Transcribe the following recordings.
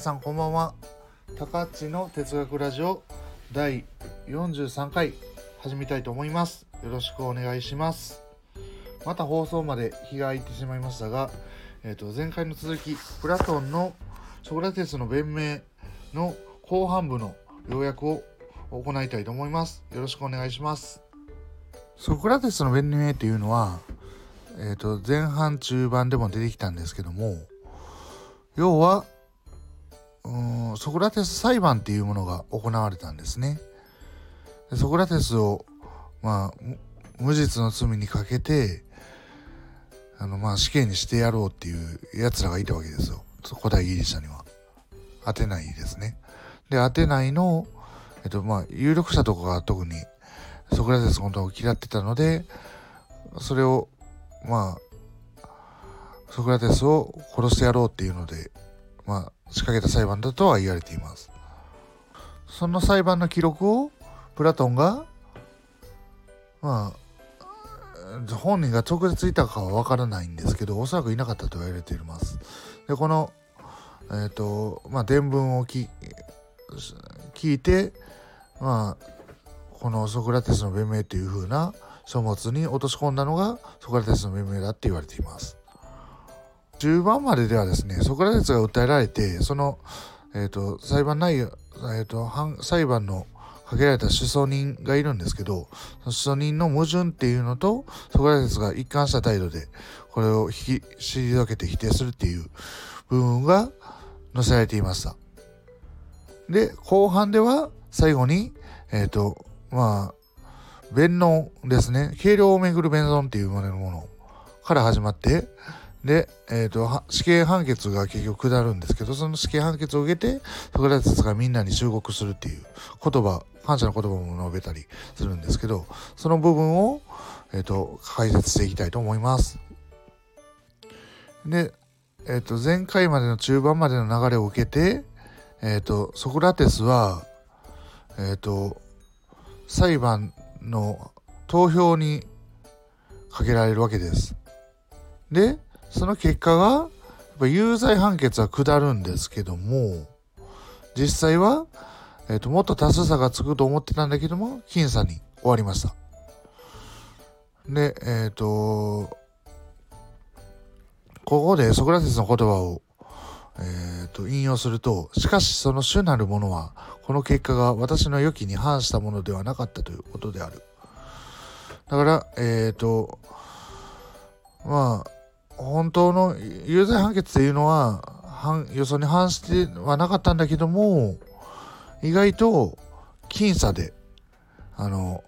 さんこんばんは。高知の哲学ラジオ第43回始めたいと思います。よろしくお願いします。また放送まで日が空いてしまいましたが、えー、と前回の続きプラトンのソクラテスの弁明の後半部の要約を行いたいと思います。よろしくお願いします。ソクラテスの弁明っていうのはえー、と前半中盤でも出てきたんですけども要はうんソクラテス裁判っていうものが行われたんですね。でソクラテスを、まあ、無実の罪にかけてあの、まあ、死刑にしてやろうっていうやつらがいたわけですよ古代ギリシャには。アテナイですね。でアテナイの、えっとまあ、有力者とかが特にソクラテスのことを嫌ってたのでそれをまあソクラテスを殺してやろうっていうのでまあ仕掛けた裁判だとは言われています。その裁判の記録をプラトンがまあ本人が直接いたかは分からないんですけどおそらくいなかったと言われています。でこのえっ、ー、とまあ伝聞を聞聞いてまあこのソクラテスの弁明というふうな書物に落とし込んだのがソクラテスの弁明だって言われています。中盤までではですね、ソクラテスが訴えられて、その、えっ、ー、と、裁判内容、えっ、ー、と、裁判のかけられた主訴人がいるんですけど、その主訴人の矛盾っていうのと、ソクラテスが一貫した態度で、これを引き、退けて否定するっていう部分が載せられていました。で、後半では最後に、えっ、ー、と、まあ、弁論ですね。軽量をめぐる弁論っていうものから始まって、で、え、ー、と、死刑判決が結局下るんですけど、その死刑判決を受けて、ソクラテスがみんなに忠告するっていう言葉、感謝の言葉も述べたりするんですけど、その部分を、え、ー、と、解説していきたいと思います。で、え、ー、と、前回までの中盤までの流れを受けて、えっ、と、ソクラテスは、えっ、と、裁判の投票にかけられるわけです。で、その結果が、有罪判決は下るんですけども、実際は、えっ、ー、と、もっと多数差がつくと思ってたんだけども、僅差に終わりました。で、えっ、ー、と、ここでソクラテスの言葉を、えっ、ー、と、引用すると、しかしその主なるものは、この結果が私の予期に反したものではなかったということである。だから、えっ、と、まあ、本当の有罪判決っていうのは予想に反してはなかったんだけども意外と僅差であの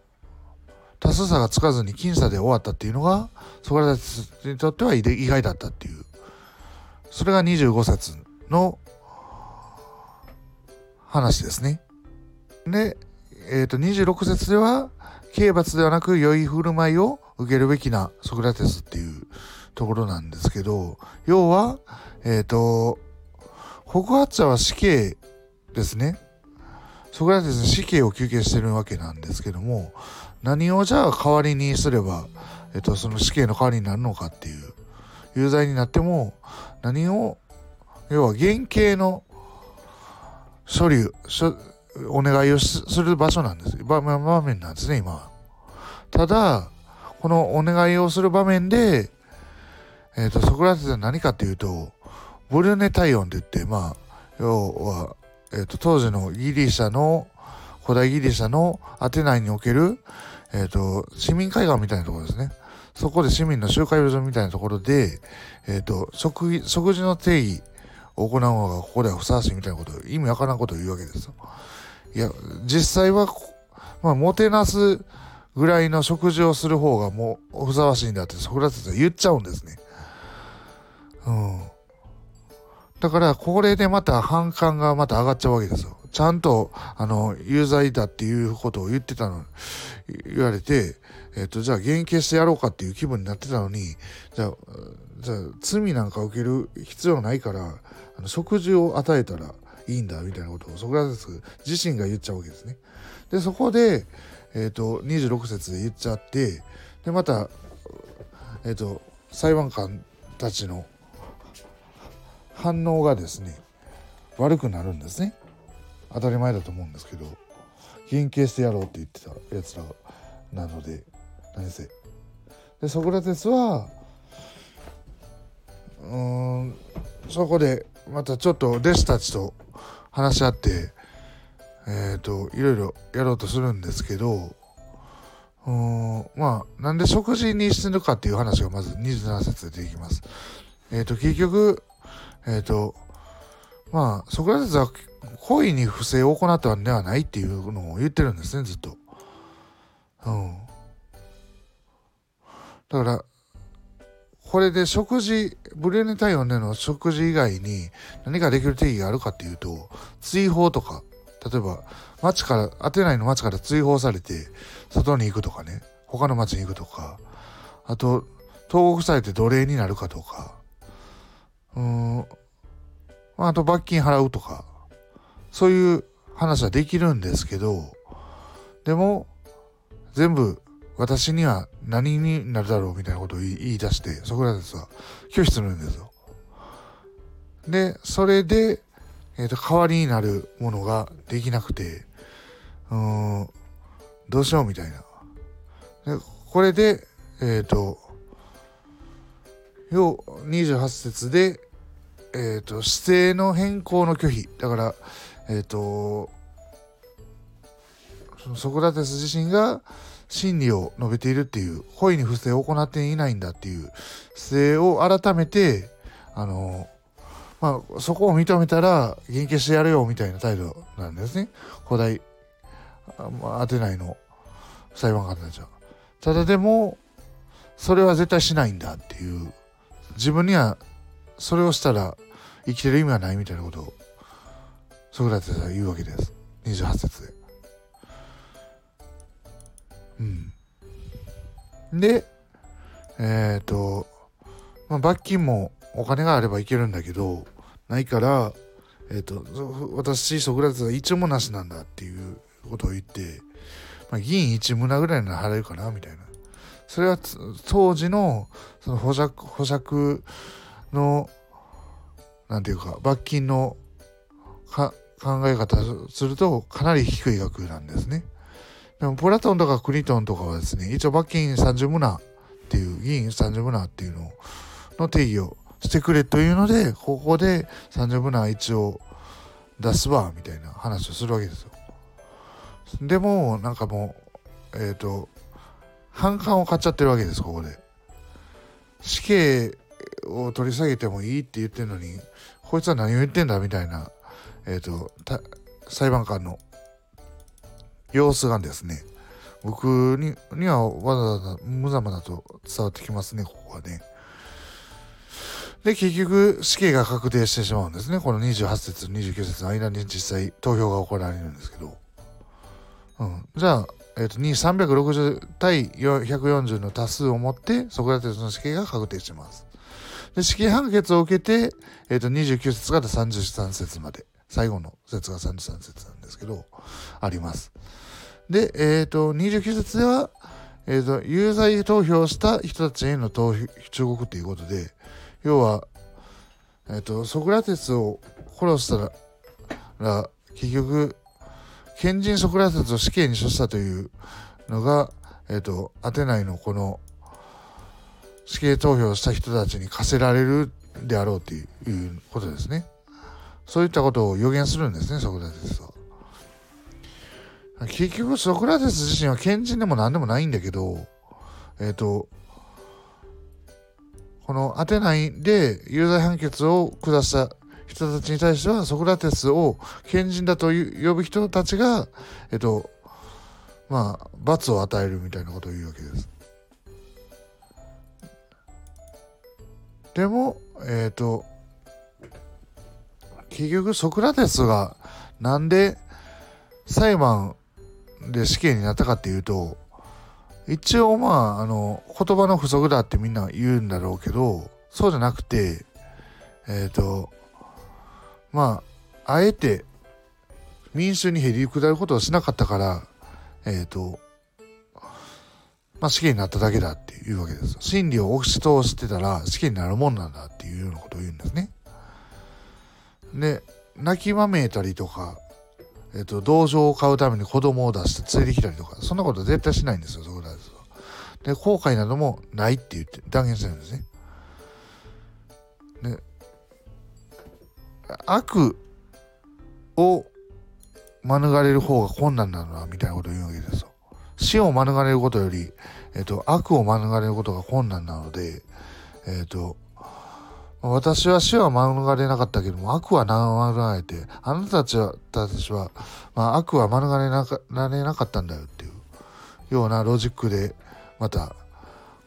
多数差がつかずに僅差で終わったっていうのがソクラテスにとっては意外だったっていうそれが25節の話ですね。で、え、ー、と26節では刑罰ではなく良い振る舞いを受けるべきなソクラテスっていうところなんですけど、要は、えっ、ー、と、告発者は死刑ですね。ソクラテス死刑を求刑してるわけなんですけども、何をじゃあ代わりにすれば、えっ、ー、と、その死刑の代わりになるのかっていう、有罪になっても、何を、要は原刑の処理、お願いをする場所なんです。場面なんですね、今は。ただ、このお願いをする場面で、えっ、ー、と、ソクラテスは何かっていうと、ブルネ体温って言って、まあ、要は、えっ、ー、と、当時のギリシャの、古代ギリシャのアテナイにおける、えっ、ー、と、市民会館みたいなところですね。そこで市民の集会所みたいなところで、えっ、と、食食事の定義を行うのがここではふさわしいみたいなこと、意味わからんことを言うわけですよ。いや、実際は、まあ、もてなすぐらいの食事をする方がもうふさわしいんだってソクラテスは言っちゃうんですね。うん。だから、これでまた反感がまた上がっちゃうわけですよ。ちゃんと、あの、有罪だっていうことを言ってたの、言われて、えっ、と、じゃあ、減刑してやろうかっていう気分になってたのに、じゃあ、じゃあ、罪なんか受ける必要ないから、あの食事を与えたらいいんだ、みたいなことをソクラテス自身が言っちゃうわけですね。で、そこで、えっ、ー、と、26節で言っちゃって、で、また、えっ、と、裁判官たちの反応がですね悪くなるんですね当たり前だと思うんですけど原型してやろうって言ってたやつらなので何せでソクラテスはうんそこでまたちょっと弟子たちと話し合ってえっ、ー、といろいろやろうとするんですけどうんまあなんで食事にしてるかっていう話がまず27節で出てきます。えっ、ー、と結局えっ、ー、とまあソクラテスは故意に不正を行ったんではないっていうのを言ってるんですねずっと。うん。だからこれで食事、ブレーネ体温での食事以外に何かできる定義があるかっていうと、追放とか、例えば、町から、アテナイの町から追放されて、外に行くとかね、他の町に行くとか、あと、投獄されて奴隷になるかとか、うん、あと罰金払うとか、そういう話はできるんですけど、でも、全部私には何になるだろうみたいなことを言い出して、ソクラテスは拒否するんですよ。で、それで、えっ、ー、と、代わりになるものができなくて、うん、どうしようみたいな。で、これで、えっ、ー、と、要28節で、え、ー、と、姿勢の変更の拒否。だから、えっ、とその、ソクラテス自身が、真理を述べているっていう、故意に不正を行っていないんだっていう姿勢を改めて、あの、まあ、そこを認めたら、元気してやるよみたいな態度なんですね。古代、まあ、当てないの裁判官たちは。ただでも、それは絶対しないんだっていう、自分にはそれをしたら生きてる意味はないみたいなことを、ソクラテスは言うわけです。28節で。うん。で、えっ、ー、と、まあ、罰金もお金があればいけるんだけど、ないから、えっ、ー、と、私、ソクラテスは一もなしなんだっていうことを言って、まあ、議員一胸ぐらいなら払えるかな、みたいな。それは当時のその保釈保釈のなんていうか罰金の考え方するとかなり低い額なんですね。でもプラトンとかクリトンとかはですね、一応罰金30ムナっていう、議員30ムナっていうのの定義をしてくれというので、ここで30ムナ一応出すわ、みたいな話をするわけですよ。でも、なんかもう、えっ、ー、と、反感を買っちゃってるわけです、ここで。死刑を取り下げてもいいって言ってるのに、こいつは何を言ってんだみたいな、えっ、ー、と、裁判官の様子がですね、僕ににはわざわざ無様だと伝わってきますね、ここはね。で、結局、死刑が確定してしまうんですね。この28節、29節の間に実際投票が行われるんですけど。うん。じゃあ、えっ、ー、と、360対140の多数をもって、ソクラテスの死刑が確定します。で、死刑判決を受けて、えっ、ー、と、29節から33節まで、最後の節が33節なんですけど、あります。で、えっ、ー、と、29節では、えっ、と、有罪投票した人たちへの投票、忠告ということで、要は、えっ、と、ソクラテスを殺したら、結局、賢人ソクラテスを死刑に処したというのが、えっ、と、アテナイのこの、死刑投票した人たちに課せられるであろうということですね。そういったことを予言するんですね、ソクラテスは。結局ソクラテス自身は賢人でも何でもないんだけど、えっ、ー、と、このアテナイで有罪判決を下した人たちに対してはソクラテスを賢人だと呼ぶ人たちが、えっ、と、まあ、罰を与えるみたいなことを言うわけです。でも、えっ、と、結局ソクラテスがなんで裁判で死刑になったかっていうと、一応まあ、あの、言葉の不足だってみんな言うんだろうけど、そうじゃなくて、えっ、ー、と、まあ、あえて民衆にへりくだることをしなかったから、えっ、ー、と、まあ死刑になっただけだっていうわけです。真理を押し通してたら死刑になるもんなんだっていうようなことを言うんですね。で、泣きまめいたりとか、えっ、と、道場を買うために子供を出して連れてきたりとか、そんなこと絶対しないんですよ、ソクラテスは。で、後悔などもないって言って断言してるんですね。で、悪を免れる方が困難なのはみたいなことを言うわけですよ。死を免れることより、えっ、と、悪を免れることが困難なので、えっ、と、私は死は免れなかったけども、悪は免れて、あなたたちは、たちは、まあ、悪は免れなかられなかったんだよっていうようなロジックで、また、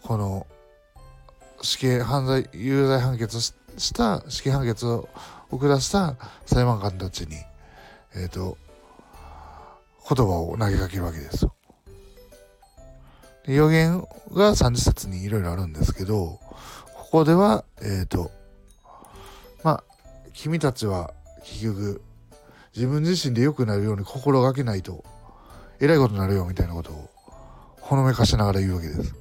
この、死刑犯罪、有罪判決した死刑判決を下した裁判官たちに、えっ、ー、と、言葉を投げかけるわけですよ。予言が30節にいろいろあるんですけど、ここでは、えっ、ー、と、まあ、君たちは結局、自分自身で良くなるように心がけないと、えらいことになるよみたいなことを、ほのめかしながら言うわけです。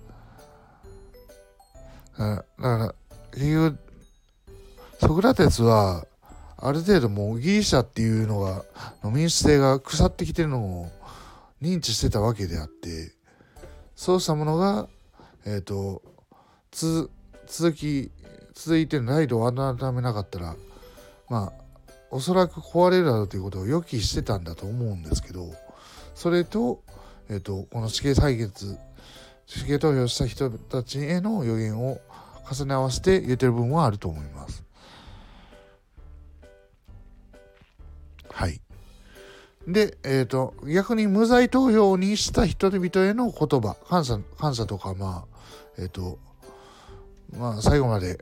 だから、結局、ソクラテスは、ある程度もうギリシャっていうのが、の民主制が腐ってきてるのを認知してたわけであって、そうしたものが、えっ、ー、と、続き、続いてライドを改めなかったら、まあ、おそらく壊れるだろうということを予期してたんだと思うんですけど、それと、えっ、ー、と、この死刑採決、死刑投票した人たちへの予言を重ね合わせて言ってる部分はあると思います。はい。で、えっ、ー、と、逆に無罪投票にした人々への言葉、感謝、感謝とか、まあ、えっ、ー、と、まあ、最後まで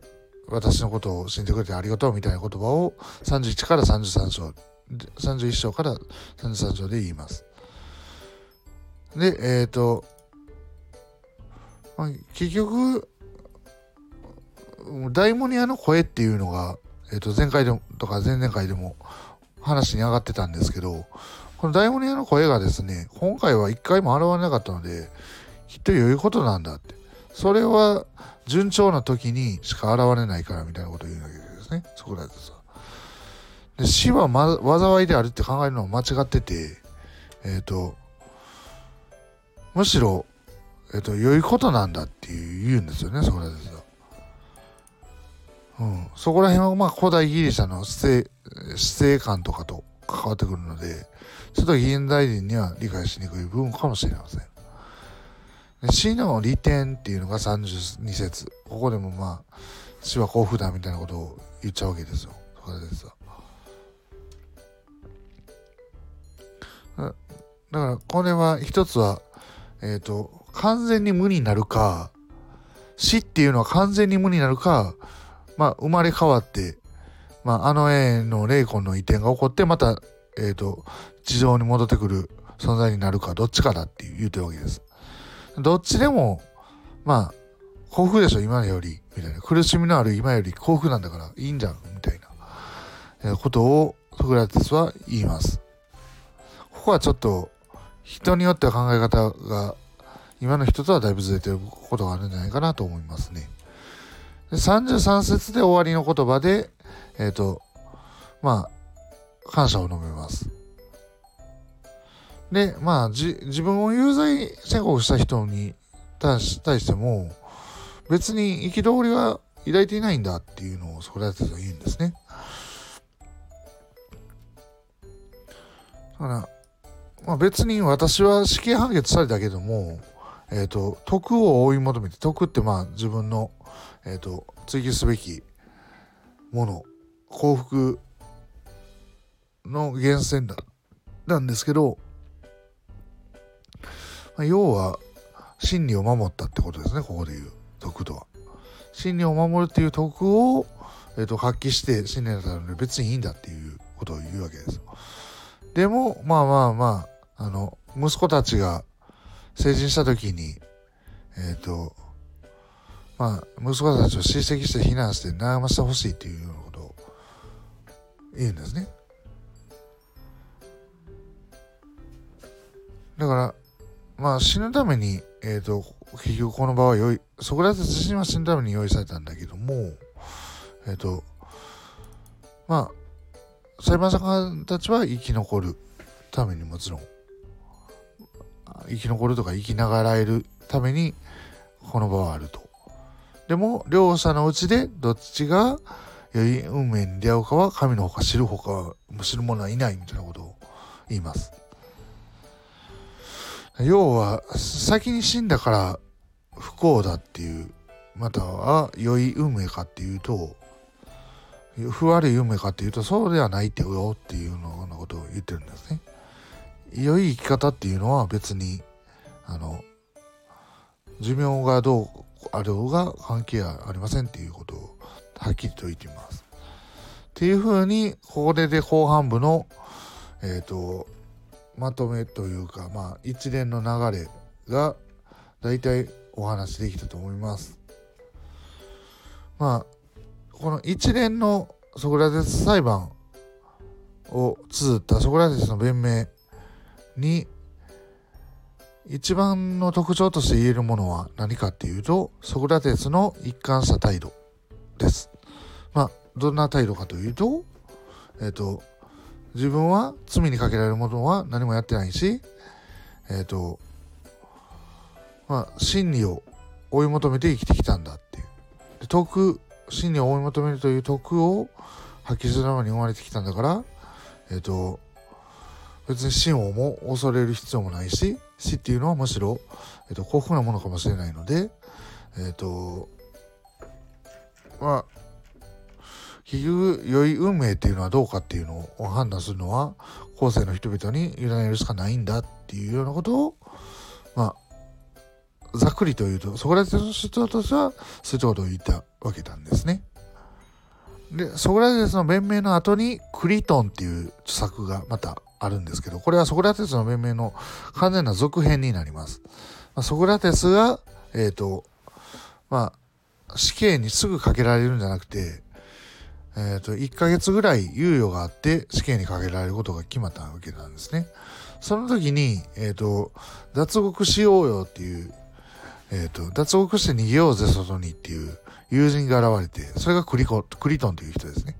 私のことを信じてくれてありがとうみたいな言葉を31から33章、31章から33章で言います。で、えっ、ー、と、まあ、結局、ダイモニアの声っていうのが、えっ、と、前回でも、とか前々回でも話に上がってたんですけど、このダイモニアの声がですね、今回は一回も現れなかったので、きっと良いことなんだって。それは順調な時にしか現れないからみたいなことを言うわけですね。そこらでさ。で死は、ま、災いであるって考えるのは間違ってて、えっ、ー、と、むしろ、えっ、ー、と、良いことなんだっていう言うんですよね、そこらでさ。うん。そこら辺はまあ古代ギリシャの勢、姿勢感とかと関わってくるので、ちょっと現代人には理解しにくい部分かもしれません。死の利点っていうのが32節。ここでもまあ、死は幸福だみたいなことを言っちゃうわけですよ。そです。だからこれは一つは、えっ、ー、と、完全に無になるか、死っていうのは完全に無になるか、まあ、生まれ変わって、まあ、あの絵の霊魂の移転が起こって、また、えっ、ー、と、地上に戻ってくる存在になるか、どっちかだって言うてるわけです。どっちでも、まあ、幸福でしょ、今より、みたいな。苦しみのある今より幸福なんだからいいんじゃん、みたいな、ことをソクラテスは言います。ここはちょっと、人によっては考え方が、今の人とはだいぶずれてることがあるんじゃないかなと思いますね。33節で終わりの言葉で、えっ、ー、と、まあ、感謝を述べます。で、まあ、じ、自分を有罪宣告した人に対しても、別に憤りは抱いていないんだっていうのをソクラテスは言うんですね。だから、まあ別に私は死刑判決されたけども、えっ、ー、と、徳を追い求めて、徳ってまあ自分の、えっ、ー、と、追求すべきもの、幸福の源泉だ、なんですけど、まあ、要は、真理を守ったってことですね、ここで言う、徳とは。真理を守るっていう徳を、えー、と発揮して信念だったので別にいいんだっていうことを言うわけです。でも、まあまあまあ、あの、息子たちが成人した時に、えっ、ー、と、まあ、息子たちを叱責して非難して悩ませてほしいっていうようなことを言うんですね。だから、まあ死ぬために、えっ、ー、と、結局この場は用意、ソクラテス自身は死ぬために用意されたんだけども、えっ、ー、と、まあ、裁判者たちは生き残るためにもちろん生き残るとか生きながらえるためにこの場はあると。でも両者のうちでどっちが良い運命に出会うかは神のほか知るほか知る者はいないみたいなことを言います。要は先に死んだから不幸だっていうまたは良い運命かっていうと不悪い運命かっていうとそうではないってよっていうようなことを言ってるんですね。良い生き方っていうのは別にあの寿命がどうあろうが関係ありませんっていうことをはっきりと言っています。っていうふうにここでで後半部のえっ、ー、とまとめというかまあ一連の流れが大体お話できたと思います。まあこの一連のソクラテス裁判を綴ったソクラテスの弁明に一番の特徴として言えるものは何かっていうとソクラテスの一貫した態度です。まあどんな態度かというとえっ、ー、と自分は罪にかけられるものは何もやってないしえっ、ー、とまあ真理を追い求めて生きてきたんだっていう。で徳真理を追い求めるという徳を発揮するために生まれてきたんだからえっ、ー、と別に死をも恐れる必要もないし死っていうのはむしろ、えーと、幸福なものかもしれないのでえっ、ー、とまあ結局良い運命っていうのはどうかっていうのを判断するのは後世の人々に委ねるしかないんだっていうようなことをまあざっくりと言うとソクラテスの人としてはそういったことを言ったわけなんですね。でソクラテスの弁明の後にクリトンっていう著作がまたあるんですけど、これはソクラテスの弁明の完全な続編になります。ソクラテスが、えっ、ー、と、まあ、死刑にすぐかけられるんじゃなくて、えっ、ー、と、1ヶ月ぐらい猶予があって死刑にかけられることが決まったわけなんですね。その時に、えっ、ー、と、脱獄しようよっていう、えっ、と、脱獄して逃げようぜ、外にっていう友人が現れて、それがクリコクリトンという人ですね。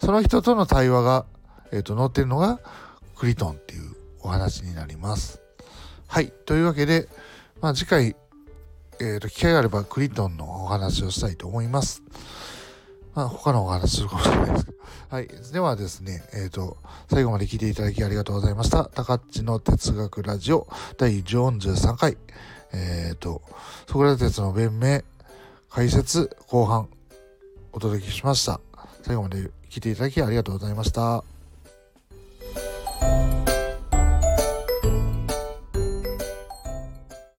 その人との対話が、えっ、と、載ってるのが、クリトンっていうお話になります。はい。というわけで、まあ、次回、えー、と、機会があればクリトンのお話をしたいと思います。まあ、他のお話するかもしれないですけど。はい。ではですね、えっ、ー、と、最後まで聞いていただきありがとうございました。高っちの哲学ラジオ第43回。えっ、ー、と、ソクラテスの弁明、解説後半、お届けしました。最後まで聞いていただきありがとうございました。